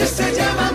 así se llama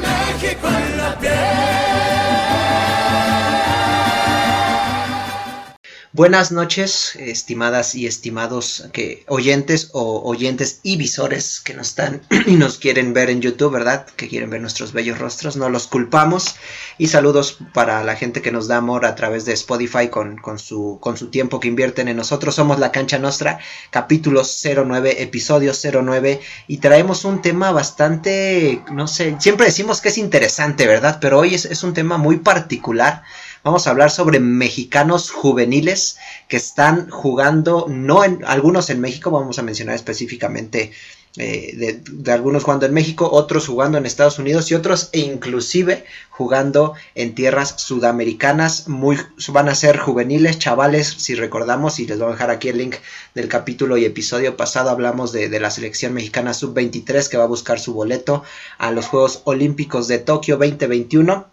Buenas noches, estimadas y estimados que oyentes o oyentes y visores que nos están y nos quieren ver en YouTube, ¿verdad? Que quieren ver nuestros bellos rostros, no los culpamos. Y saludos para la gente que nos da amor a través de Spotify con, con, su, con su tiempo que invierten en nosotros. Somos La Cancha Nostra, capítulo 09, episodio 09, y traemos un tema bastante, no sé, siempre decimos que es interesante, ¿verdad? Pero hoy es, es un tema muy particular Vamos a hablar sobre mexicanos juveniles que están jugando, no en algunos en México, vamos a mencionar específicamente eh, de, algunos jugando en México, otros jugando en Estados Unidos y otros e inclusive jugando en tierras sudamericanas. Muy, van a ser juveniles, chavales, si recordamos, y les voy a dejar aquí el link del capítulo y episodio pasado. Hablamos de, de la selección mexicana sub-23 que va a buscar su boleto a los Juegos Olímpicos de Tokio 2021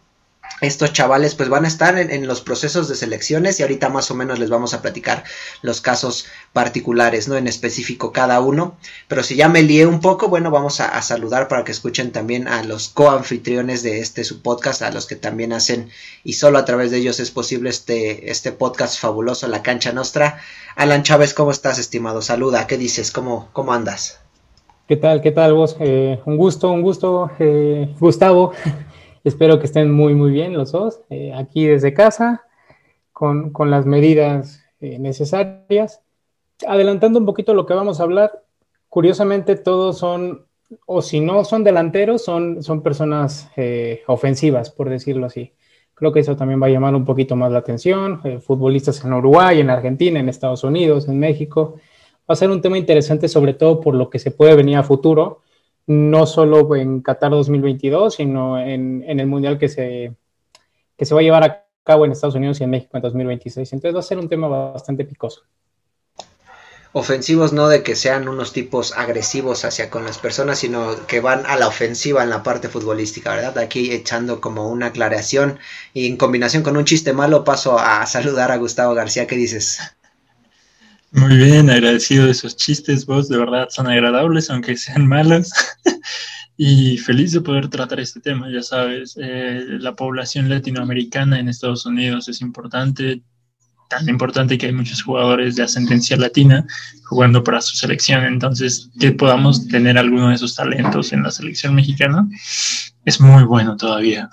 estos chavales pues van a estar en, los procesos de selecciones y ahorita más o menos les vamos a platicar los casos particulares, ¿no? En específico cada uno. Pero si ya me lié un poco, bueno, vamos a, saludar para que escuchen también a los coanfitriones de este su podcast, a los que también hacen y solo a través de ellos es posible este, este podcast fabuloso, La Cancha Nostra. Alan Chávez, ¿cómo estás, estimado? Saluda, ¿qué dices? ¿Cómo, cómo andas? ¿Qué tal? ¿Qué tal vos? Eh, un gusto, un gusto, eh, Gustavo. Espero que estén muy, muy bien los dos, eh, aquí desde casa, con, las medidas eh, necesarias. Adelantando un poquito lo que vamos a hablar, curiosamente todos son, o si no son delanteros, son, son personas eh, ofensivas, por decirlo así. Creo que eso también va a llamar un poquito más la atención. futbolistas en Uruguay, en Argentina, en Estados Unidos, en México. Va a ser un tema interesante, sobre todo por lo que se puede venir a futuro no solo en Qatar 2022, sino en, el Mundial que se, que se va a llevar a cabo en Estados Unidos y en México en 2026. Entonces va a ser un tema bastante picoso. Ofensivos no de que sean unos tipos agresivos hacia con las personas, sino que van a la ofensiva en la parte futbolística, ¿verdad? Aquí echando como una aclaración y en combinación con un chiste malo paso a saludar a Gustavo García. ¿Qué dices? Muy bien, agradecido de esos chistes, vos de verdad son agradables, aunque sean malos. y feliz de poder tratar este tema, ya sabes, eh, la población latinoamericana en Estados Unidos es importante, tan importante que hay muchos jugadores de ascendencia latina jugando para su selección, entonces que podamos tener alguno de esos talentos en la selección mexicana es muy bueno todavía.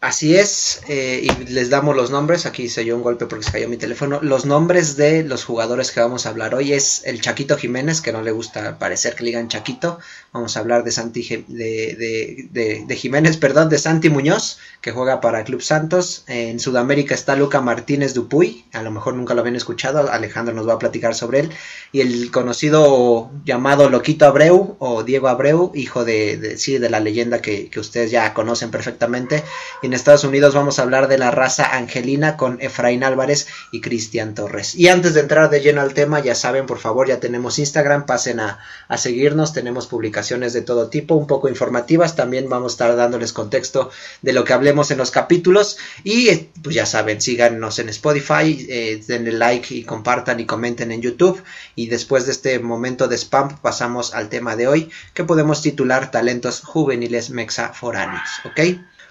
Así es, eh, y les damos los nombres, aquí se dio un golpe porque se cayó mi teléfono, los nombres de los jugadores que vamos a hablar hoy es el Chaquito Jiménez, que no le gusta parecer que le digan Chaquito, vamos a hablar de, Santi, de, de, Jiménez, perdón, de Santi Muñoz, que juega para Club Santos, en Sudamérica está Luca Martínez Dupuy, a lo mejor nunca lo habían escuchado, Alejandro nos va a platicar sobre él, y el conocido llamado Loquito Abreu, o Diego Abreu, hijo de, sí, de la leyenda que, que ustedes ya conocen perfectamente, en Estados Unidos vamos a hablar de la raza angelina con Efraín Álvarez y Cristian Torres. Y antes de entrar de lleno al tema, ya saben, por favor, ya tenemos Instagram, pasen a, seguirnos, tenemos publicaciones de todo tipo, un poco informativas, también vamos a estar dándoles contexto de lo que hablemos en los capítulos y eh, pues ya saben, síganos en Spotify, eh, denle like y compartan y comenten en YouTube y después de este momento de spam pasamos al tema de hoy que podemos titular talentos juveniles mexaforáneos, ¿ok?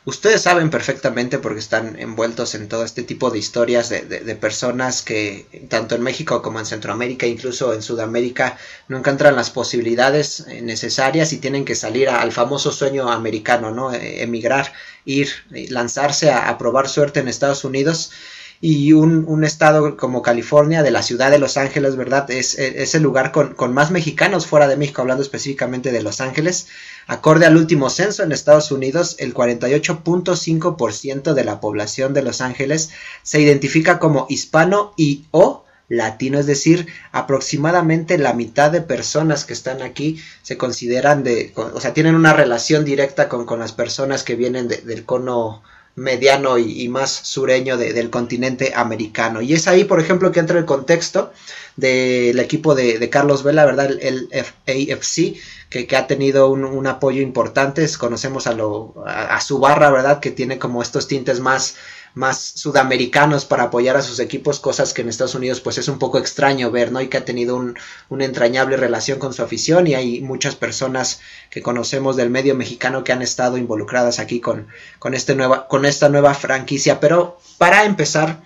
Ustedes saben perfectamente porque están envueltos en todo este tipo de historias de, personas que tanto en México como en Centroamérica, incluso en Sudamérica, no encuentran las posibilidades eh, necesarias y tienen que salir al famoso sueño americano, ¿no? Eh, emigrar, ir, eh, lanzarse a probar suerte en Estados Unidos y un, un, estado como California, de la ciudad de Los Ángeles, ¿verdad? Es, es el lugar con, con, más mexicanos fuera de México, hablando específicamente de Los Ángeles. Acorde al último censo en Estados Unidos, el 48.5% de la población de Los Ángeles se identifica como hispano y o latino, es decir, aproximadamente la mitad de personas que están aquí se consideran de, o sea, tienen una relación directa con, con las personas que vienen del cono mediano y, más sureño del continente americano. Y es ahí, por ejemplo, que entra el contexto del equipo de, Carlos Vela, ¿verdad? El, AFC, que, ha tenido un, apoyo importante. Conocemos a, lo, a, su barra, ¿verdad? Que tiene como estos tintes más más sudamericanos para apoyar a sus equipos, cosas que en Estados Unidos pues es un poco extraño ver, ¿no? Y que ha tenido un, una entrañable relación con su afición y hay muchas personas que conocemos del medio mexicano que han estado involucradas aquí con, con, este nueva, con esta nueva franquicia. Pero para empezar,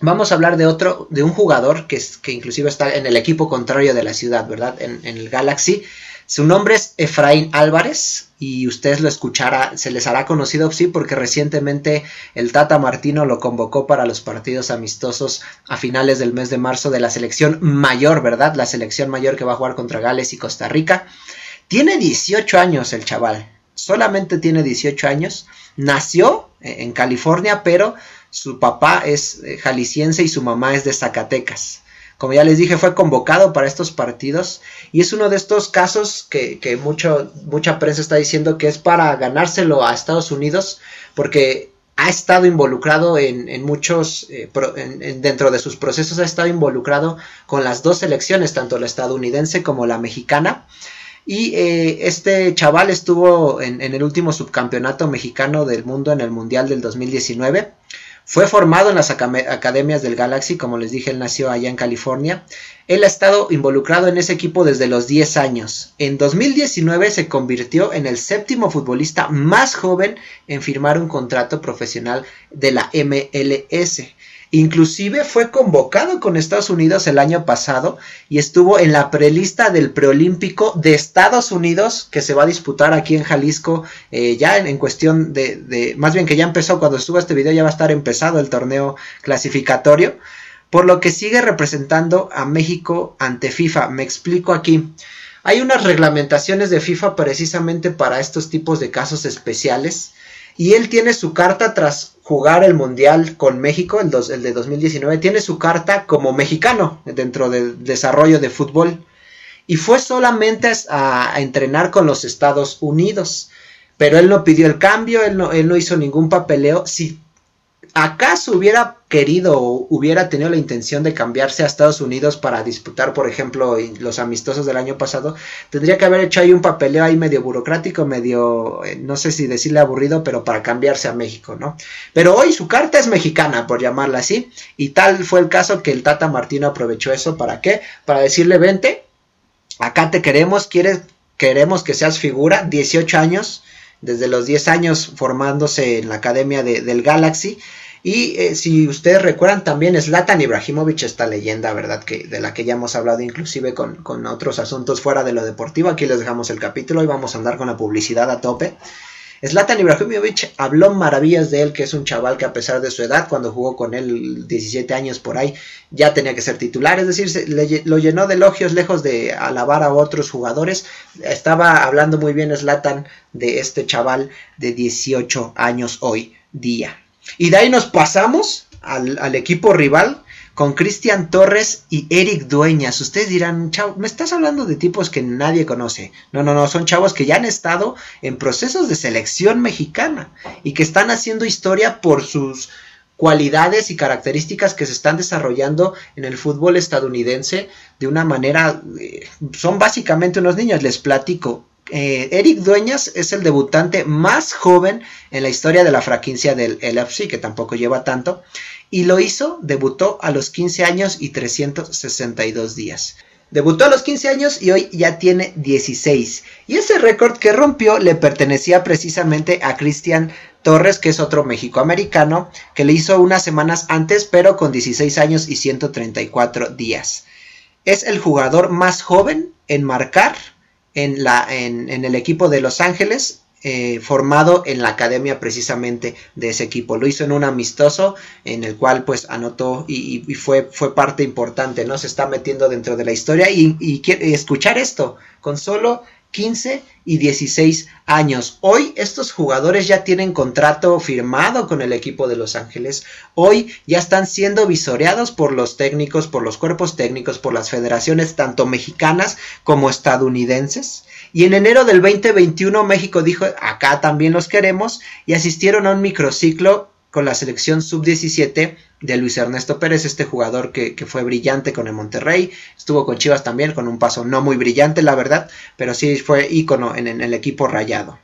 vamos a hablar de otro, de un jugador que, que inclusive está en el equipo contrario de la ciudad, ¿verdad? En el Galaxy. Su nombre es Efraín Álvarez y ustedes lo escuchará, se les hará conocido, sí, porque recientemente el Tata Martino lo convocó para los partidos amistosos a finales del mes de marzo de la selección mayor, ¿verdad? La selección mayor que va a jugar contra Gales y Costa Rica. Tiene 18 años el chaval, solamente tiene 18 años, nació en California, pero su papá es eh, jalisciense y su mamá es de Zacatecas. Como ya les dije, fue convocado para estos partidos y es uno de estos casos que, que mucho, mucha prensa está diciendo que es para ganárselo a Estados Unidos porque ha estado involucrado en, en muchos, eh, dentro de sus procesos ha estado involucrado con las dos selecciones, tanto la estadounidense como la mexicana. Y eh, este chaval estuvo en, en, el último subcampeonato mexicano del mundo en el Mundial del 2019. Fue formado en las academias del Galaxy, como les dije, él nació allá en California. Él ha estado involucrado en ese equipo desde los 10 años. En 2019 se convirtió en el séptimo futbolista más joven en firmar un contrato profesional de la MLS. Inclusive fue convocado con Estados Unidos el año pasado y estuvo en la prelista del preolímpico de Estados Unidos que se va a disputar aquí en Jalisco eh, ya en, cuestión de, más bien que ya empezó cuando estuvo este video ya va a estar empezado el torneo clasificatorio por lo que sigue representando a México ante FIFA. Me explico aquí. Hay unas reglamentaciones de FIFA precisamente para estos tipos de casos especiales y él tiene su carta tras jugar el Mundial con México, el, dos, el, de 2019, tiene su carta como mexicano dentro del desarrollo de fútbol. Y fue solamente a, entrenar con los Estados Unidos. Pero él no pidió el cambio, él no, él no hizo ningún papeleo. Si acaso hubiera querido o hubiera tenido la intención de cambiarse a Estados Unidos para disputar, por ejemplo, los amistosos del año pasado, tendría que haber hecho ahí un papeleo ahí medio burocrático, medio, eh, no sé si decirle aburrido, pero para cambiarse a México, ¿no? Pero hoy su carta es mexicana, por llamarla así, y tal fue el caso que el Tata Martino aprovechó eso, ¿para qué? Para decirle, vente, acá te queremos, quieres, queremos que seas figura, 18 años, desde los 10 años formándose en la academia de, del Galaxy. Y eh, si ustedes recuerdan también Zlatan Ibrahimovic, esta leyenda, ¿verdad? Que, de la que ya hemos hablado inclusive con, con, otros asuntos fuera de lo deportivo. Aquí les dejamos el capítulo y vamos a andar con la publicidad a tope. Zlatan Ibrahimovic habló maravillas de él, que es un chaval que a pesar de su edad, cuando jugó con él 17 años por ahí, ya tenía que ser titular, es decir, lo llenó de elogios lejos de alabar a otros jugadores. Estaba hablando muy bien Zlatan de este chaval de 18 años hoy día. Y de ahí nos pasamos al equipo rival con Cristian Torres y Eric Dueñas. Ustedes dirán, chavo, me estás hablando de tipos que nadie conoce. No, no, no, son chavos que ya han estado en procesos de selección mexicana y que están haciendo historia por sus cualidades y características que se están desarrollando en el fútbol estadounidense de una manera, eh, son básicamente unos niños, les platico. Eh, Eric Dueñas es el debutante más joven en la historia de la franquicia del LFC, que tampoco lleva tanto, y lo hizo, debutó a los 15 años y 362 días. Debutó a los 15 años y hoy ya tiene 16. Y ese récord que rompió le pertenecía precisamente a Cristian Torres, que es otro mexicoamericano, que le hizo unas semanas antes, pero con 16 años y 134 días. Es el jugador más joven en marcar en, el equipo de Los Ángeles eh, formado en la academia precisamente de ese equipo. Lo hizo en un amistoso en el cual pues anotó y, fue, fue, parte importante, ¿no? Se está metiendo dentro de la historia y, y, y escuchar esto con solo 15 y 16 años. Hoy estos jugadores ya tienen contrato firmado con el equipo de Los Ángeles. Hoy ya están siendo visoreados por los técnicos, por los cuerpos técnicos, por las federaciones tanto mexicanas como estadounidenses. Y en enero del 2021 México dijo, acá también los queremos, y asistieron a un microciclo con la selección sub-17 de Luis Ernesto Pérez, este jugador que, que, fue brillante con el Monterrey, estuvo con Chivas también, con un paso no muy brillante, la verdad, pero sí fue ícono en, en el equipo rayado.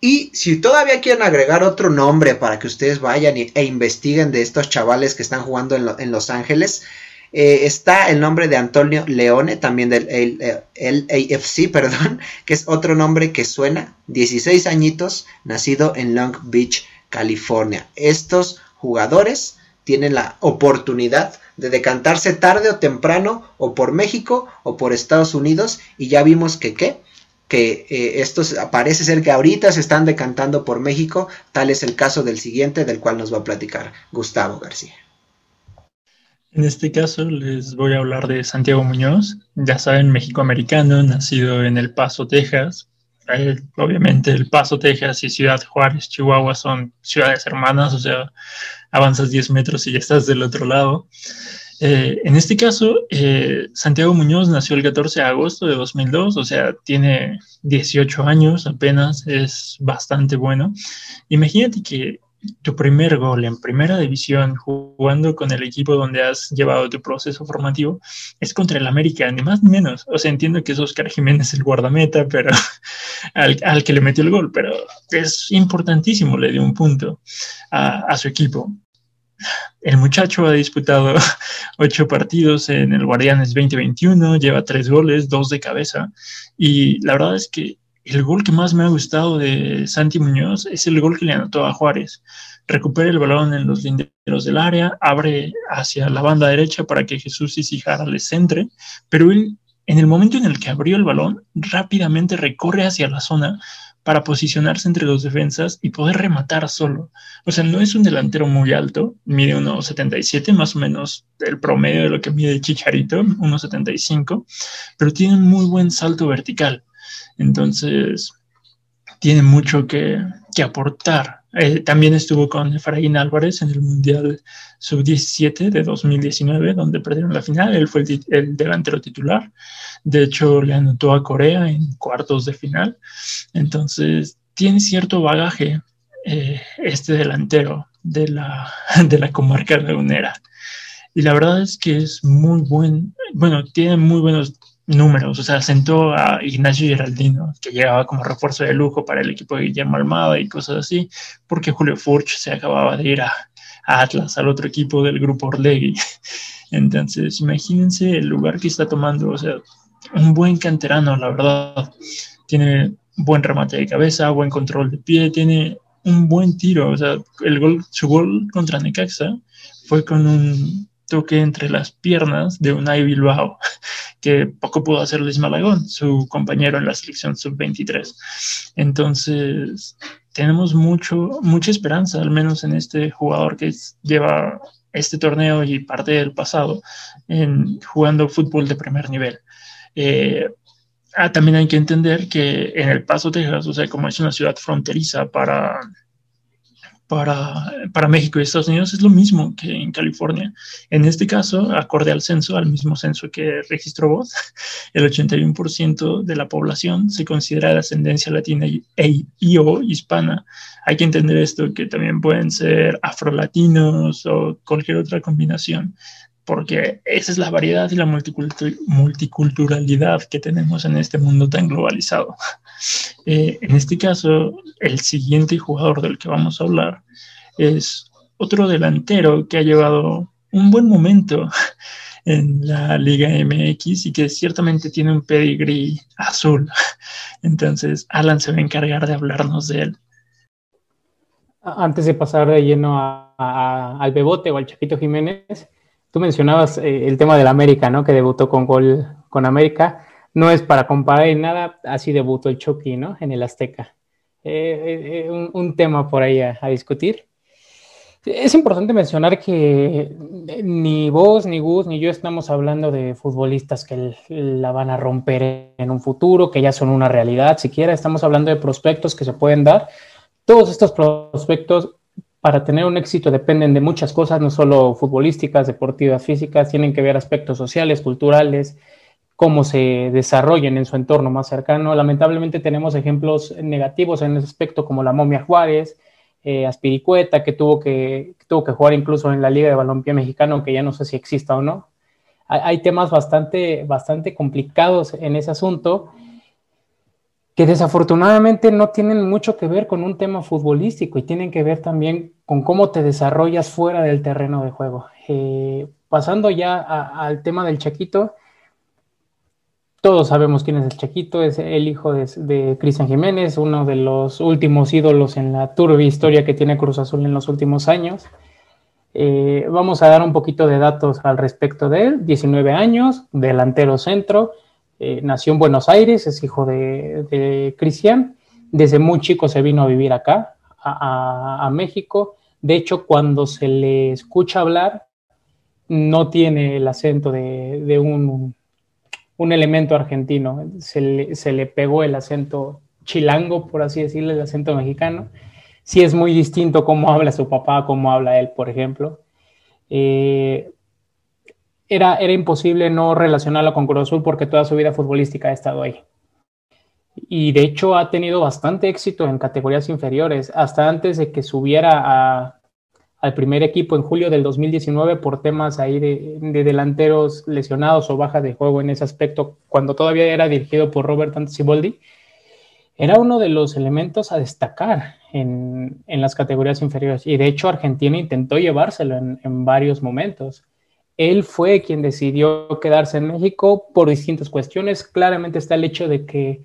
Y si todavía quieren agregar otro nombre para que ustedes vayan e investiguen de estos chavales que están jugando en, Los Ángeles, eh, está el nombre de Antonio Leone, también del LAFC, perdón, que es otro nombre que suena, 16 añitos, nacido en Long Beach, California. Estos jugadores tienen la oportunidad de decantarse tarde o temprano o por México o por Estados Unidos y ya vimos que qué que eh, estos parece ser que ahorita se están decantando por México, tal es el caso del siguiente del cual nos va a platicar Gustavo García. En este caso les voy a hablar de Santiago Muñoz, ya saben, México-americano, nacido en El Paso, Texas. Eh, obviamente El Paso, Texas y Ciudad Juárez, Chihuahua son ciudades hermanas, o sea, avanzas 10 metros y ya estás del otro lado. Eh, en este caso, eh, Santiago Muñoz nació el 14 de agosto de 2002, o sea, tiene 18 años apenas, es bastante bueno. Imagínate que tu primer gol en primera división jugando con el equipo donde has llevado tu proceso formativo es contra el América, ni más ni menos. O sea, entiendo que es Oscar Jiménez el guardameta, pero al, al que le metió el gol, pero es importantísimo, le dio un punto a, a su equipo. El muchacho ha disputado ocho partidos en el Guardianes 2021, lleva tres goles, dos de cabeza. Y la verdad es que el gol que más me ha gustado de Santi Muñoz es el gol que le anotó a Juárez. Recupera el balón en los linderos del área, abre hacia la banda derecha para que Jesús Isijara les centre, pero él, en el momento en el que abrió el balón, rápidamente recorre hacia la zona para posicionarse entre dos defensas y poder rematar solo. O sea, no es un delantero muy alto, mide 1,77, más o menos el promedio de lo que mide Chicharito, 1,75, pero tiene un muy buen salto vertical. Entonces, tiene mucho que, aportar eh, también estuvo con Efraín Álvarez en el Mundial Sub-17 de 2019, donde perdieron la final. Él fue el, delantero titular. De hecho, le anotó a Corea en cuartos de final. Entonces, tiene cierto bagaje eh, este delantero de la, de la comarca lagunera. Y la verdad es que es muy buen, bueno, tiene muy buenos números, o sea, sentó a Ignacio Geraldino, que llegaba como refuerzo de lujo para el equipo de Guillermo Almada y cosas así, porque Julio Furch se acababa de ir a, Atlas, al otro equipo del grupo Orlegui. Entonces, imagínense el lugar que está tomando, o sea, un buen canterano, la verdad. Tiene buen remate de cabeza, buen control de pie, tiene un buen tiro, o sea, el gol, su gol contra Necaxa fue con un toque entre las piernas de Unai Bilbao, que poco pudo hacer Luis Malagón, su compañero en la selección sub-23. Entonces, tenemos mucho, mucha esperanza, al menos en este jugador que lleva este torneo y parte del pasado en jugando fútbol de primer nivel. Eh, ah, también hay que entender que en El Paso, Texas, o sea, como es una ciudad fronteriza para para, para, México y Estados Unidos es lo mismo que en California. En este caso, acorde al censo, al mismo censo que registró vos, el 81% de la población se considera de ascendencia latina y, e, y, o hispana. Hay que entender esto, que también pueden ser afrolatinos o cualquier otra combinación porque esa es la variedad y la multiculturalidad que tenemos en este mundo tan globalizado. Eh, en este caso, el siguiente jugador del que vamos a hablar es otro delantero que ha llevado un buen momento en la Liga MX y que ciertamente tiene un pedigrí azul. Entonces, Alan se va a encargar de hablarnos de él. Antes de pasar de lleno al Bebote o al Chaquito Jiménez, Tú mencionabas eh, el tema del América, ¿no? Que debutó con gol con América. No es para comparar en nada, así debutó el Chucky, ¿no? En el Azteca. Eh, eh, un, tema por ahí a, discutir. Es importante mencionar que ni vos, ni Gus, ni yo estamos hablando de futbolistas que la van a romper en un futuro, que ya son una realidad, siquiera estamos hablando de prospectos que se pueden dar. Todos estos prospectos para tener un éxito dependen de muchas cosas, no solo futbolísticas, deportivas, físicas, tienen que ver aspectos sociales, culturales, cómo se desarrollan en su entorno más cercano. Lamentablemente tenemos ejemplos negativos en ese aspecto, como la momia Juárez, eh, Aspiricueta, que tuvo que, tuvo que jugar incluso en la Liga de Balompié Mexicano, que ya no sé si exista o no. Hay, hay temas bastante, bastante complicados en ese asunto que desafortunadamente no tienen mucho que ver con un tema futbolístico y tienen que ver también con cómo te desarrollas fuera del terreno de juego. Eh, pasando ya al tema del Chaquito, todos sabemos quién es el Chaquito, es el hijo de, Cristian Jiménez, uno de los últimos ídolos en la turbia historia que tiene Cruz Azul en los últimos años. Eh, vamos a dar un poquito de datos al respecto de él. 19 años, delantero centro, eh, nació en Buenos Aires, es hijo de, Cristian. Desde muy chico se vino a vivir acá, a, México. De hecho, cuando se le escucha hablar, no tiene el acento de, un, elemento argentino. Se le, se le pegó el acento chilango, por así decirlo, el acento mexicano sí es muy distinto cómo habla su papá, cómo habla él, por ejemplo. Eh, era, era imposible no relacionarlo con Cruz Azul porque toda su vida futbolística ha estado ahí. Y de hecho ha tenido bastante éxito en categorías inferiores, hasta antes de que subiera al primer equipo en julio del 2019 por temas ahí de, de, delanteros lesionados o baja de juego en ese aspecto, cuando todavía era dirigido por Robert Anticiboldi era uno de los elementos a destacar en, las categorías inferiores. Y de hecho Argentina intentó llevárselo en, varios momentos. Él fue quien decidió quedarse en México por distintas cuestiones. Claramente está el hecho de que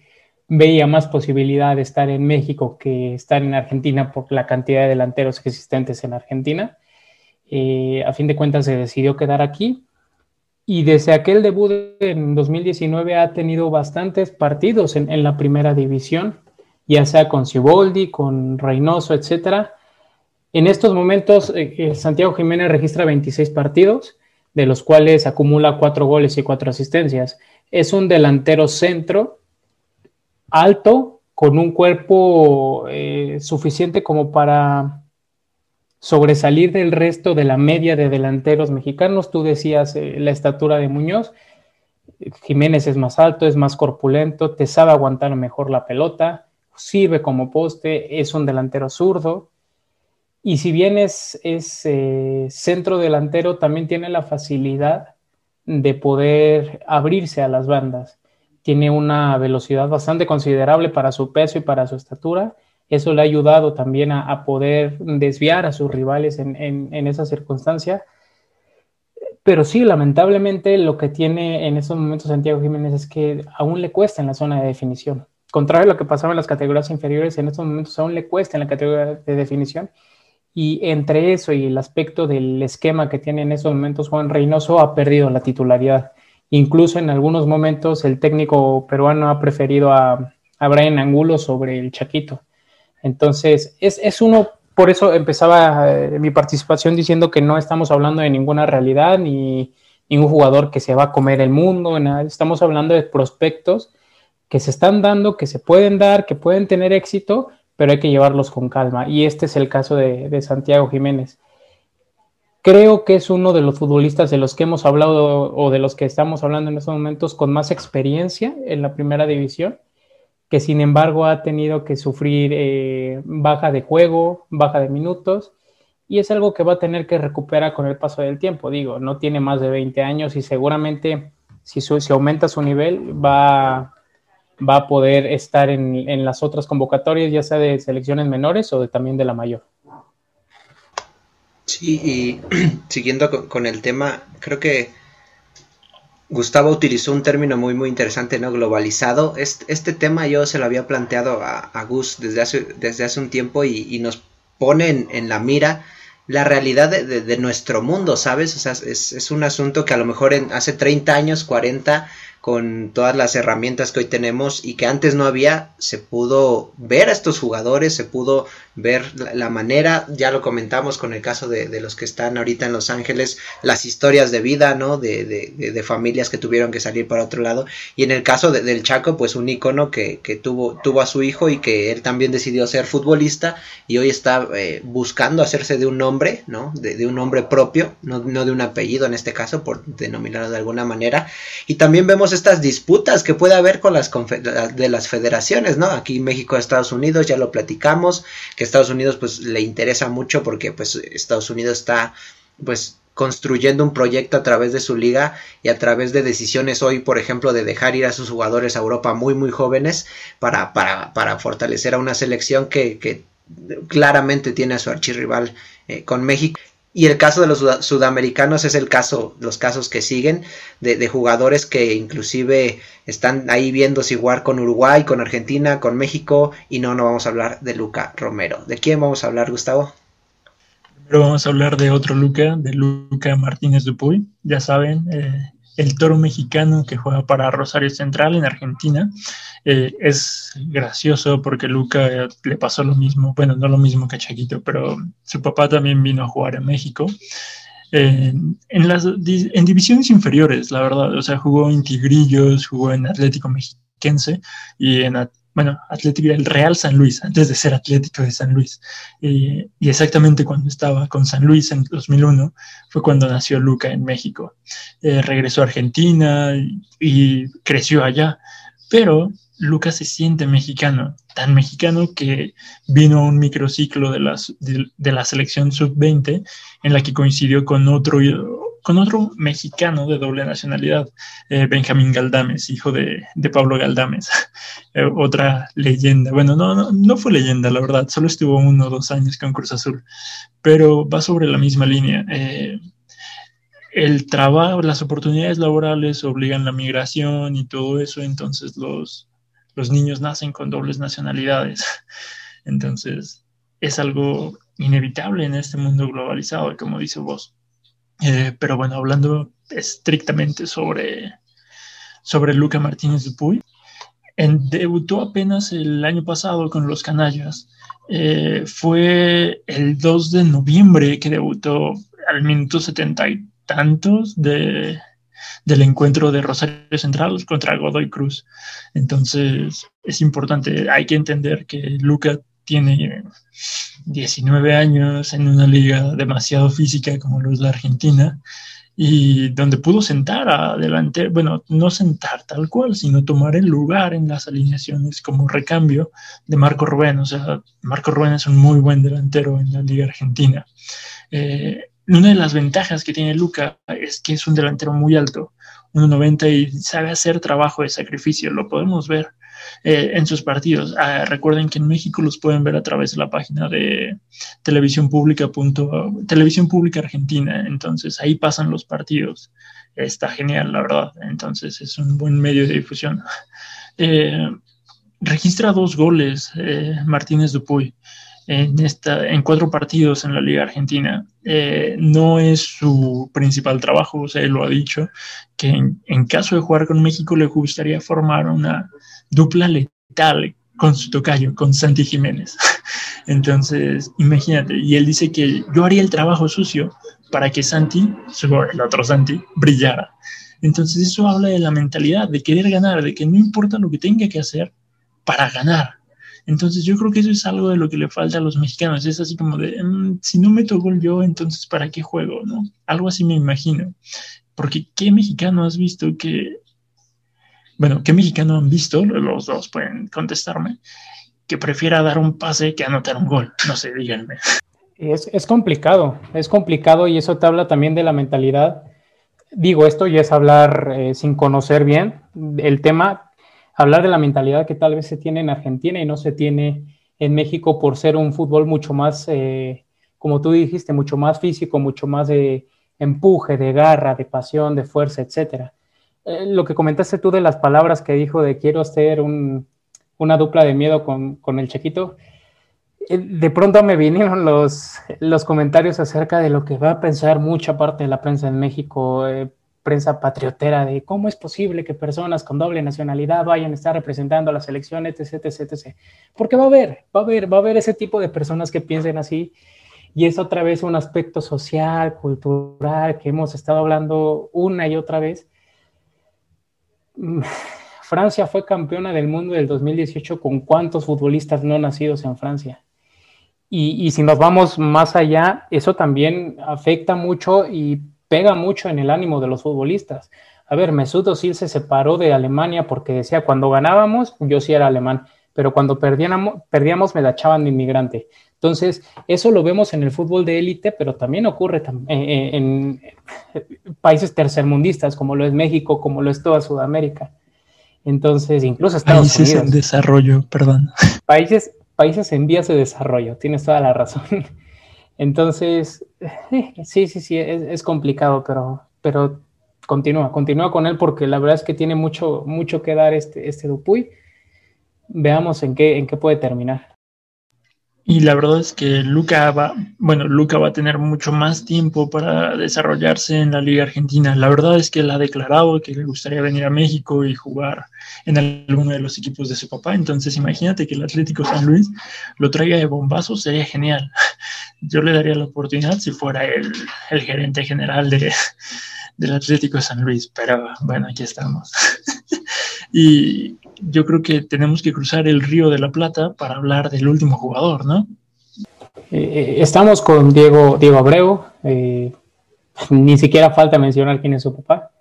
veía más posibilidad de estar en México que estar en Argentina por la cantidad de delanteros existentes en Argentina. Eh, a fin de cuentas se decidió quedar aquí y desde aquel debut en 2019 ha tenido bastantes partidos en, la primera división, ya sea con Ciboldi, con Reynoso, etc. En estos momentos, eh, eh, Santiago Jiménez registra 26 partidos, de los cuales acumula 4 goles y 4 asistencias. Es un delantero centro alto, con un cuerpo eh, suficiente como para sobresalir del resto de la media de delanteros mexicanos. Tú decías eh, la estatura de Muñoz. Jiménez es más alto, es más corpulento, te sabe aguantar mejor la pelota, sirve como poste, es un delantero zurdo. Y si bien es, eh, centro delantero, también tiene la facilidad de poder abrirse a las bandas. Tiene una velocidad bastante considerable para su peso y para su estatura eso le ha ayudado también a, poder desviar a sus rivales en, esa circunstancia. Pero sí, lamentablemente lo que tiene en estos momentos Santiago Jiménez es que aún le cuesta en la zona de definición. Contrario a lo que pasaba en las categorías inferiores, en estos momentos aún le cuesta en la categoría de definición. Y entre eso y el aspecto del esquema que tiene en estos momentos Juan Reynoso ha perdido la titularidad. Incluso en algunos momentos el técnico peruano ha preferido a, a Brian Angulo sobre el Chaquito. Entonces, es, uno, por eso empezaba eh, mi participación diciendo que no estamos hablando de ninguna realidad ni ningún jugador que se va a comer el mundo, nada. estamos hablando de prospectos que se están dando, que se pueden dar, que pueden tener éxito, pero hay que llevarlos con calma. Y este es el caso de Santiago Jiménez. Creo que es uno de los futbolistas de los que hemos hablado o de los que estamos hablando en estos momentos con más experiencia en la primera división que sin embargo ha tenido que sufrir eh, baja de juego, baja de minutos, y es algo que va a tener que recuperar con el paso del tiempo. Digo, no tiene más de 20 años y seguramente si, aumenta su nivel va, va a poder estar en, las otras convocatorias, ya sea de selecciones menores o de, también de la mayor. Sí, y siguiendo con el tema, creo que Gustavo utilizó un término muy muy interesante, ¿no? Globalizado. Este, este tema yo se lo había planteado a, Gus desde hace, desde hace un tiempo y, nos pone en, la mira la realidad de, nuestro mundo, ¿sabes? O sea, es, es, un asunto que a lo mejor en, hace 30 años, 40, con todas las herramientas que hoy tenemos y que antes no había, se pudo ver a estos jugadores, se pudo ver la, manera, ya lo comentamos con el caso de, los que están ahorita en Los Ángeles, las historias de vida, ¿no? De, de, familias que tuvieron que salir para otro lado. Y en el caso del Chaco, pues un icono que, que, tuvo, tuvo a su hijo y que él también decidió ser futbolista y hoy está eh, buscando hacerse de un nombre, ¿no? De, un nombre propio, no, no de un apellido en este caso, por denominarlo de alguna manera. Y también vemos estas disputas que puede haber con las de las federaciones, ¿no? Aquí México, Estados Unidos, ya lo platicamos, que Estados Unidos pues le interesa mucho porque pues Estados Unidos está pues construyendo un proyecto a través de su liga y a través de decisiones hoy, por ejemplo, de dejar ir a sus jugadores a Europa muy, muy jóvenes para, para, para fortalecer a una selección que, que claramente tiene a su archirrival eh, con México. Y el caso de los sudamericanos es el caso, los casos que siguen, de, de, jugadores que inclusive están ahí viendo si jugar con Uruguay, con Argentina, con México, y no, no vamos a hablar de Luca Romero. ¿De quién vamos a hablar, Gustavo? Pero vamos a hablar de otro Luca, de Luca Martínez Dupuy. Ya saben, eh, el toro mexicano que juega para Rosario Central en Argentina. Eh, es gracioso porque Luca le pasó lo mismo, bueno, no lo mismo que a Chaquito, pero su papá también vino a jugar en México. en, las, en divisiones inferiores, la verdad, o sea, jugó en Tigrillos, jugó en Atlético Mexiquense y en, bueno, Atlético el Real San Luis, antes de ser Atlético de San Luis. y exactamente cuando estaba con San Luis en 2001 fue cuando nació Luca en México. Eh, regresó a Argentina y, creció allá, pero Luca se siente mexicano, tan mexicano que vino a un microciclo de, de la selección sub-20 en la que coincidió con otro con otro mexicano de doble nacionalidad, eh, Benjamín Galdames, hijo de, Pablo Galdames, eh, otra leyenda. Bueno, no, no, fue leyenda, la verdad, solo estuvo uno o dos años con Cruz Azul, pero va sobre la misma línea. Eh, el trabajo, las oportunidades laborales obligan la migración y todo eso, entonces los, los niños nacen con dobles nacionalidades. Entonces, es algo inevitable en este mundo globalizado, como dice vos. Eh, pero bueno, hablando estrictamente sobre, sobre Luca Martínez Dupuy, debutó apenas el año pasado con los Canallas. Eh, fue el 2 de noviembre que debutó al minuto setenta y tantos de, del encuentro de Rosario Central contra Godoy Cruz. Entonces, es importante, hay que entender que Luca tiene 19 años en una liga demasiado física como lo es la Argentina y donde pudo sentar adelante, bueno, no sentar tal cual, sino tomar el lugar en las alineaciones como recambio de Marco Rubén. O sea, Marco Rubén es un muy buen delantero en la liga argentina. Eh, una de las ventajas que tiene Luca es que es un delantero muy alto, 1.90 y sabe hacer trabajo de sacrificio, lo podemos ver eh, en sus partidos. Ah, recuerden que en México los pueden ver a través de la página de televisión pública, televisión pública argentina. Entonces ahí pasan los partidos. Está genial, la verdad. Entonces es un buen medio de difusión. Eh, registra dos goles eh, Martínez Dupuy en, esta, en cuatro partidos en la Liga Argentina. no es su principal trabajo, o sea, él lo ha dicho, que en, en, caso de jugar con México le gustaría formar una, dupla letal con su tocayo, con Santi Jiménez. Entonces, imagínate, y él dice que yo haría el trabajo sucio para que Santi, el otro Santi, brillara. Entonces eso habla de la mentalidad, de querer ganar, de que no importa lo que tenga que hacer para ganar. Entonces yo creo que eso es algo de lo que le falta a los mexicanos. Es así como de, mm, si no meto gol yo, entonces ¿para qué juego? ¿no? Algo así me imagino. Porque ¿qué mexicano has visto que bueno, ¿qué mexicano han visto? Los dos pueden contestarme, que prefiera dar un pase que anotar un gol. No sé, díganme. Es, es complicado, es complicado y eso te habla también de la mentalidad. Digo, esto ya es hablar eh, sin conocer bien el tema, hablar de la mentalidad que tal vez se tiene en Argentina y no se tiene en México por ser un fútbol mucho más, eh, como tú dijiste, mucho más físico, mucho más de empuje, de garra, de pasión, de fuerza, etcétera. Eh, lo que comentaste tú de las palabras que dijo de quiero hacer una dupla de miedo con, el chequito, eh, de pronto me vinieron los, los comentarios acerca de lo que va a pensar mucha parte de la prensa en México, eh, prensa patriotera, de cómo es posible que personas con doble nacionalidad vayan a estar representando a la selección, etc, etc, etc. Porque va a haber, va a haber, va a haber ese tipo de personas que piensen así. Y es otra vez un aspecto social, cultural, que hemos estado hablando una y otra vez, Francia fue campeona del mundo del 2018 con cuántos futbolistas no nacidos en Francia. Y, si nos vamos más allá, eso también afecta mucho y pega mucho en el ánimo de los futbolistas. A ver, Mesut Özil se separó de Alemania porque decía, cuando ganábamos, yo sí era alemán, pero cuando perdíamos, perdíamos me la echaban de inmigrante. Entonces, eso lo vemos en el fútbol de élite, pero también ocurre en, países tercermundistas, como lo es México, como lo es toda Sudamérica. Entonces, incluso Estados países en desarrollo, perdón. Países, países en vías de desarrollo, tienes toda la razón. Entonces, eh, sí, sí, sí, es, complicado, pero, pero continúa, continúa con él porque la verdad es que tiene mucho, mucho que dar este, este Dupuy. Veamos en qué, en qué puede terminar. Y la verdad es que Luca va, bueno, Luca va a tener mucho más tiempo para desarrollarse en la Liga Argentina. La verdad es que él ha declarado que le gustaría venir a México y jugar en alguno de los equipos de su papá. Entonces, imagínate que el Atlético San Luis lo traiga de bombazo, sería genial. Yo le daría la oportunidad si fuera el, el gerente general de, del Atlético San Luis, pero bueno, aquí estamos. y yo creo que tenemos que cruzar el río de la Plata para hablar del último jugador, ¿no? Eh, eh, estamos con Diego, Diego Abreu, eh, ni siquiera falta mencionar quién es su papá.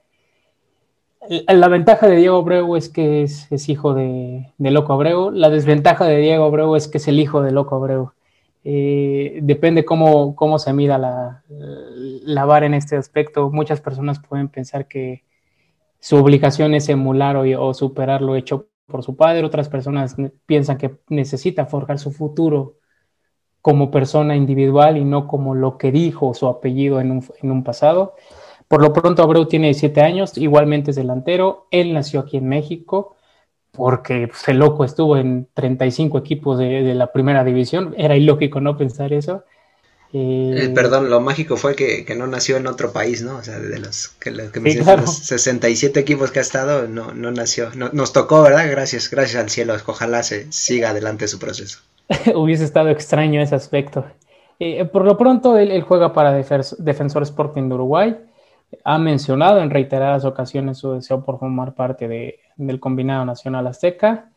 La ventaja de Diego Abreu es que es, hijo de, Loco Abreu, la desventaja de Diego Abreu es que es el hijo de Loco Abreu. depende cómo, cómo se mida la, la vara en este aspecto. Muchas personas pueden pensar que, su obligación es emular o, superar lo hecho por su padre. Otras personas piensan que necesita forjar su futuro como persona individual y no como lo que dijo su apellido en un, pasado. Por lo pronto, Abreu tiene 17 años, igualmente es delantero. Él nació aquí en México porque pues, el loco estuvo en 35 equipos de, de, la primera división. Era ilógico no pensar eso. Eh, perdón, lo mágico fue que, no nació en otro país, ¿no? O sea, de los que, los 67 equipos que ha estado, no, no nació. nos tocó, ¿verdad? Gracias, gracias al cielo. Ojalá se siga adelante su proceso. Hubiese estado extraño ese aspecto. Eh, por lo pronto, él, juega para Defensor Sporting de Uruguay. Ha mencionado en reiteradas ocasiones su deseo por formar parte de, del combinado nacional azteca.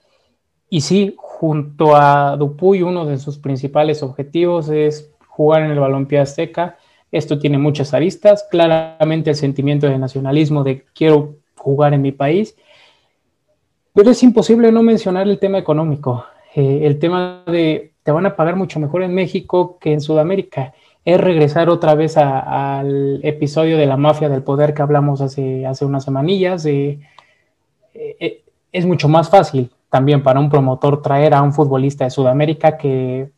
Y sí, junto a Dupuy, uno de sus principales objetivos es jugar en el balompié azteca. Esto tiene muchas aristas, claramente el sentimiento de nacionalismo de quiero jugar en mi país, pero es imposible no mencionar el tema económico, eh, el tema de te van a pagar mucho mejor en México que en Sudamérica. Es regresar otra vez al episodio de la mafia del poder que hablamos hace, hace unas semanillas. Eh, eh, es mucho más fácil también para un promotor traer a un futbolista de Sudamérica que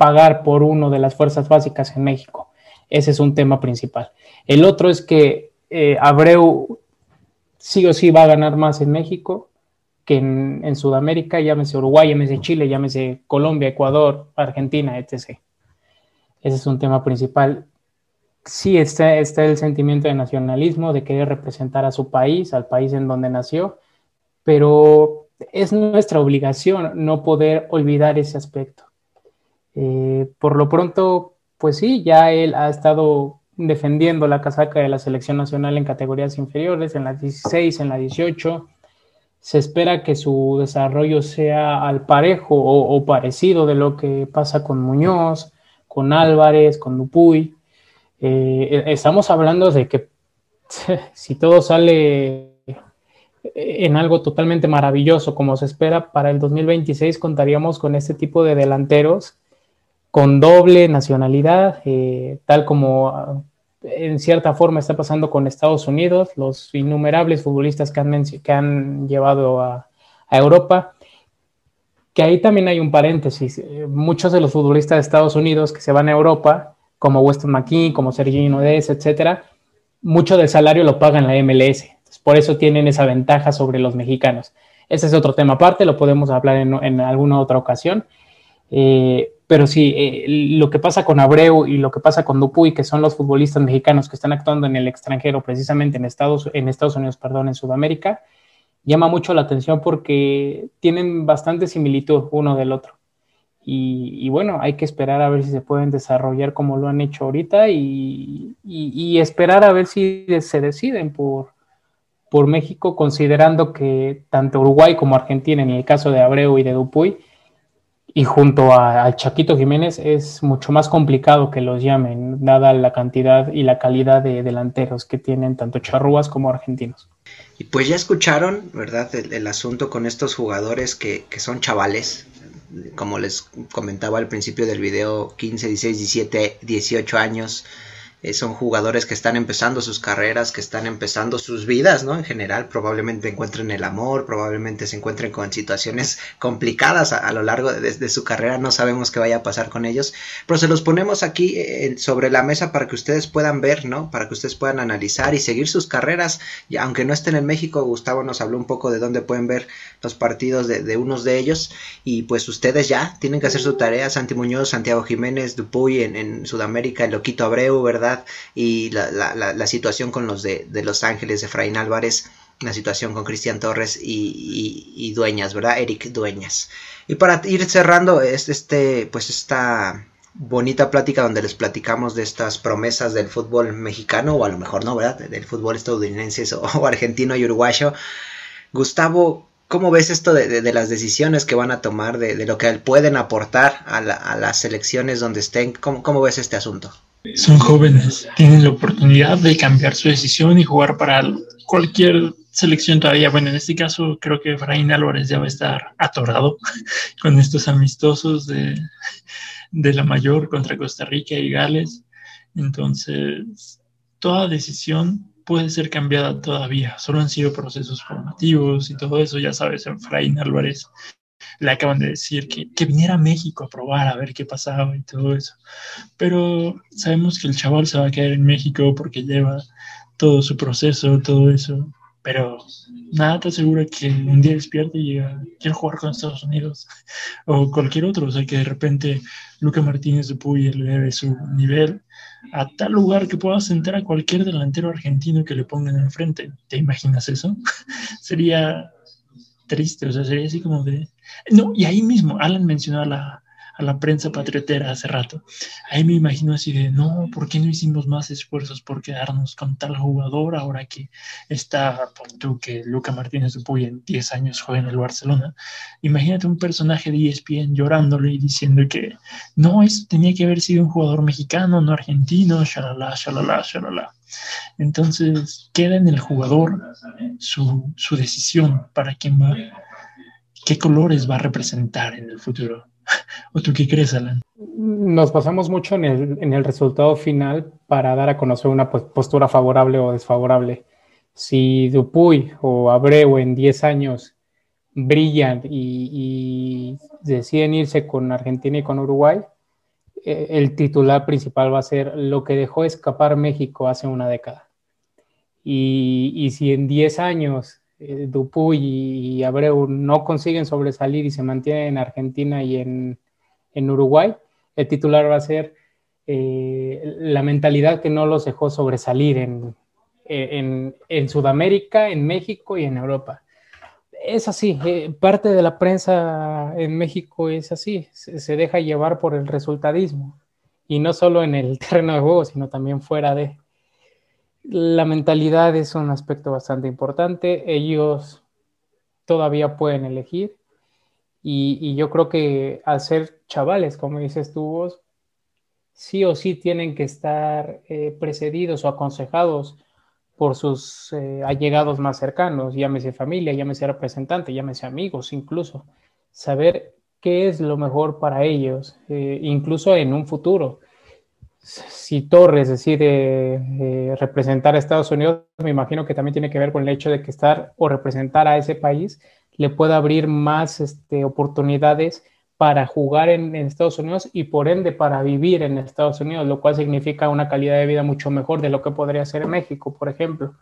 pagar por uno de las fuerzas básicas en México. Ese es un tema principal. El otro es que eh, Abreu sí o sí va a ganar más en México que en, Sudamérica, llámese Uruguay, llámese Chile, llámese Colombia, Ecuador, Argentina, etc. Ese es un tema principal. Sí está el sentimiento de nacionalismo, de querer representar a su país, al país en donde nació, pero es nuestra obligación no poder olvidar ese aspecto. Eh, por lo pronto, pues sí, ya él ha estado defendiendo la casaca de la selección nacional en categorías inferiores, en la 16, en la 18. Se espera que su desarrollo sea al parejo o, parecido de lo que pasa con Muñoz, con Álvarez, con Dupuy. Eh, estamos hablando de que si todo sale en algo totalmente maravilloso como se espera, para el 2026 contaríamos con este tipo de delanteros con doble nacionalidad, eh, tal como ah, en cierta forma está pasando con Estados Unidos, los innumerables futbolistas que han, que han llevado a, Europa, que ahí también hay un paréntesis. Eh, muchos de los futbolistas de Estados Unidos que se van a Europa, como Weston McKean, como Sergio Dez, etcétera, mucho del salario lo pagan la MLS. por eso tienen esa ventaja sobre los mexicanos. Ese es otro tema aparte, lo podemos hablar en, alguna otra ocasión. Eh, pero sí, eh, lo que pasa con Abreu y lo que pasa con Dupuy, que son los futbolistas mexicanos que están actuando en el extranjero, precisamente en Estados, en Estados Unidos, perdón, en Sudamérica, llama mucho la atención porque tienen bastante similitud uno del otro. Y, bueno, hay que esperar a ver si se pueden desarrollar como lo han hecho ahorita y, y esperar a ver si se deciden por, por México, considerando que tanto Uruguay como Argentina, en el caso de Abreu y de Dupuy, y junto a, Chaquito Jiménez es mucho más complicado que los llamen, dada la cantidad y la calidad de delanteros que tienen tanto charrúas como argentinos. Y pues ya escucharon, ¿verdad? El, asunto con estos jugadores que, que, son chavales, como les comentaba al principio del video, 15, 16, 17, 18 años eh, son jugadores que están empezando sus carreras, que están empezando sus vidas, ¿no? En general, probablemente encuentren el amor, probablemente se encuentren con situaciones complicadas a, lo largo de, su carrera, no sabemos qué vaya a pasar con ellos, pero se los ponemos aquí eh, sobre la mesa para que ustedes puedan ver, ¿no? Para que ustedes puedan analizar y seguir sus carreras, y aunque no estén en México, Gustavo nos habló un poco de dónde pueden ver los partidos de, unos de ellos, y pues ustedes ya tienen que hacer su tarea, Santi Muñoz, Santiago Jiménez, Dupuy en, en Sudamérica, el Loquito Abreu, ¿verdad? Y la, situación con los de, Los Ángeles, de Fraín Álvarez, la situación con Cristian Torres y, Dueñas, ¿verdad? Eric Dueñas. Y para ir cerrando este, pues esta bonita plática donde les platicamos de estas promesas del fútbol mexicano, o a lo mejor no, ¿verdad? Del fútbol estadounidense o, argentino y uruguayo. Gustavo, ¿Cómo ves esto de, las decisiones que van a tomar, de, lo que pueden aportar a, las selecciones donde estén? ¿Cómo, ves este asunto? Son jóvenes, tienen la oportunidad de cambiar su decisión y jugar para cualquier selección todavía. Bueno, en este caso creo que Efraín Álvarez ya va a estar atorado con estos amistosos de, de la mayor contra Costa Rica y Gales. Entonces, toda decisión puede ser cambiada todavía. Solo han sido procesos formativos y todo eso, ya sabes, Efraín Álvarez le acaban de decir que, que, viniera a México a probar a ver qué pasaba y todo eso. Pero sabemos que el chaval se va a quedar en México porque lleva todo su proceso, todo eso. Pero nada te asegura que un día despierte y diga, quiero jugar con Estados Unidos o cualquier otro. O sea, que de repente Luca Martínez de Puy eleve su nivel a tal lugar que pueda sentar a cualquier delantero argentino que le pongan enfrente. ¿Te imaginas eso? Sería triste, o sea, sería así como de... No, y ahí mismo, Alan mencionó a la, a la prensa patriotera hace rato. Ahí me imagino así de, no, ¿por qué no hicimos más esfuerzos por quedarnos con tal jugador ahora que está, tú que Luca Martínez Dupuy en 10 años juega en el Barcelona? Imagínate un personaje de ESPN llorándole y diciendo que no, eso tenía que haber sido un jugador mexicano, no argentino, shalala, shalala, shalala. Entonces queda en el jugador su, su decisión para quién va, qué colores va a representar en el futuro. ¿O tú qué crees, Alan? Nos pasamos mucho en el, en el resultado final para dar a conocer una postura favorable o desfavorable. Si Dupuy o Abreu en 10 años brillan y, y, deciden irse con Argentina y con Uruguay, eh, el titular principal va a ser lo que dejó escapar México hace una década. Y, y si en 10 años eh, Dupuy y Abreu no consiguen sobresalir y se mantienen en Argentina y en, Uruguay, el titular va a ser eh, la mentalidad que no los dejó sobresalir en, en, Sudamérica, en México y en Europa. Es así, eh, parte de la prensa en México es así, se, deja llevar por el resultadismo y no solo en el terreno de juego, sino también fuera de la mentalidad es un aspecto bastante importante. Ellos todavía pueden elegir. Y, yo creo que al ser chavales, como dices tú vos, sí o sí tienen que estar eh, precedidos o aconsejados por sus eh, allegados más cercanos, llámese familia, llámese representante, llámese amigos, incluso. Saber qué es lo mejor para ellos, eh, incluso en un futuro si Torres decide eh, representar a Estados Unidos, me imagino que también tiene que ver con el hecho de que estar o representar a ese país le pueda abrir más este, oportunidades para jugar en, Estados Unidos y por ende para vivir en Estados Unidos, lo cual significa una calidad de vida mucho mejor de lo que podría ser en México, por ejemplo.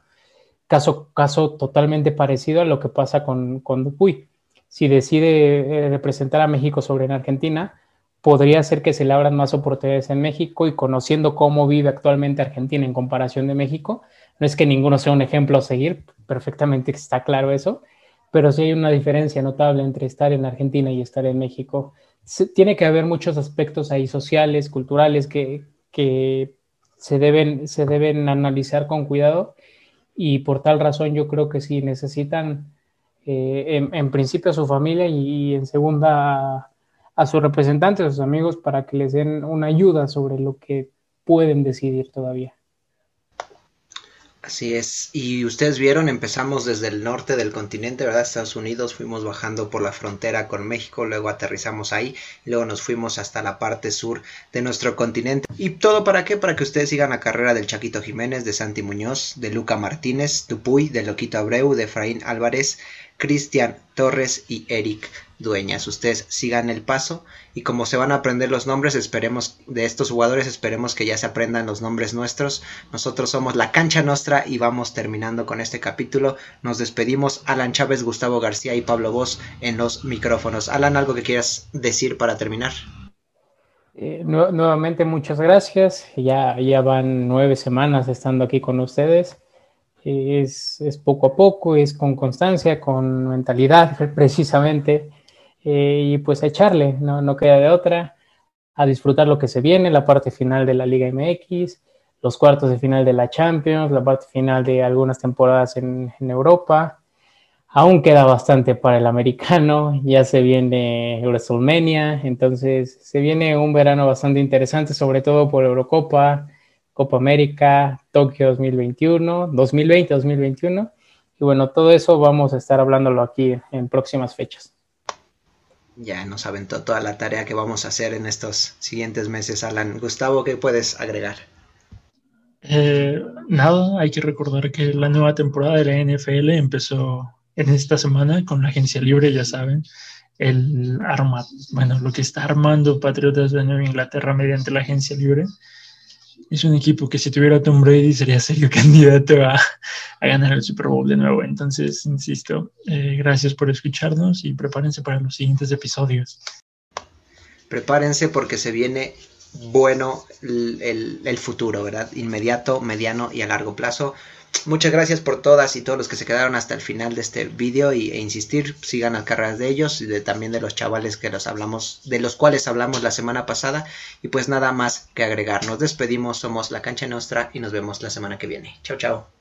Caso, caso totalmente parecido a lo que pasa con, con Dupuy. Si decide eh, representar a México sobre en Argentina, podría ser que se le abran más oportunidades en México y conociendo cómo vive actualmente Argentina en comparación de México, no es que ninguno sea un ejemplo a seguir, perfectamente está claro eso, pero sí hay una diferencia notable entre estar en Argentina y estar en México. tiene que haber muchos aspectos ahí sociales, culturales, que, se, deben, se deben analizar con cuidado y por tal razón yo creo que sí necesitan eh, en, principio a su familia y en segunda a sus representantes, a sus amigos, para que les den una ayuda sobre lo que pueden decidir todavía. Así es. Y ustedes vieron, empezamos desde el norte del continente, ¿verdad? Estados Unidos, fuimos bajando por la frontera con México, luego aterrizamos ahí, luego nos fuimos hasta la parte sur de nuestro continente. ¿Y todo para qué? Para que ustedes sigan la carrera del Chaquito Jiménez, de Santi Muñoz, de Luca Martínez, Dupuy, de Loquito Abreu, de Efraín Álvarez, Cristian Torres y Eric Dueñas. Ustedes sigan el paso y como se van a aprender los nombres, esperemos de estos jugadores, esperemos que ya se aprendan los nombres nuestros. Nosotros somos la cancha nuestra y vamos terminando con este capítulo. Nos despedimos Alan Chávez, Gustavo García y Pablo Voz en los micrófonos. Alan, ¿algo que quieras decir para terminar? Eh, nuevamente muchas gracias. Ya, ya van nueve semanas estando aquí con ustedes. Es, es, poco a poco, es con constancia, con mentalidad precisamente. Eh, y pues a echarle, no, no queda de otra, a disfrutar lo que se viene, la parte final de la Liga MX, los cuartos de final de la Champions, la parte final de algunas temporadas en, en Europa. Aún queda bastante para el americano, ya se viene WrestleMania, entonces se viene un verano bastante interesante, sobre todo por Eurocopa, Copa América, Tokio 2021, 2020-2021. Y bueno, todo eso vamos a estar hablándolo aquí en próximas fechas ya nos aventó toda la tarea que vamos a hacer en estos siguientes meses, Alan. Gustavo, ¿qué puedes agregar? Eh, nada, hay que recordar que la nueva temporada de la NFL empezó en esta semana con la agencia libre, ya saben, el arma, bueno, lo que está armando Patriotas de Nueva Inglaterra mediante la agencia libre es un equipo que si tuviera Tom Brady sería serio candidato a, ganar el Super Bowl de nuevo. Entonces, insisto, eh, gracias por escucharnos y prepárense para los siguientes episodios. Prepárense porque se viene bueno el futuro, ¿verdad? Inmediato, mediano y a largo plazo. Muchas gracias por todas y todos los que se quedaron hasta el final de este vídeo y, e insistir, sigan las carreras de ellos y de, también de los chavales que los hablamos, de los cuales hablamos la semana pasada y pues nada más que agregar. Nos despedimos, somos la cancha nuestra y nos vemos la semana que viene. Chao, chao.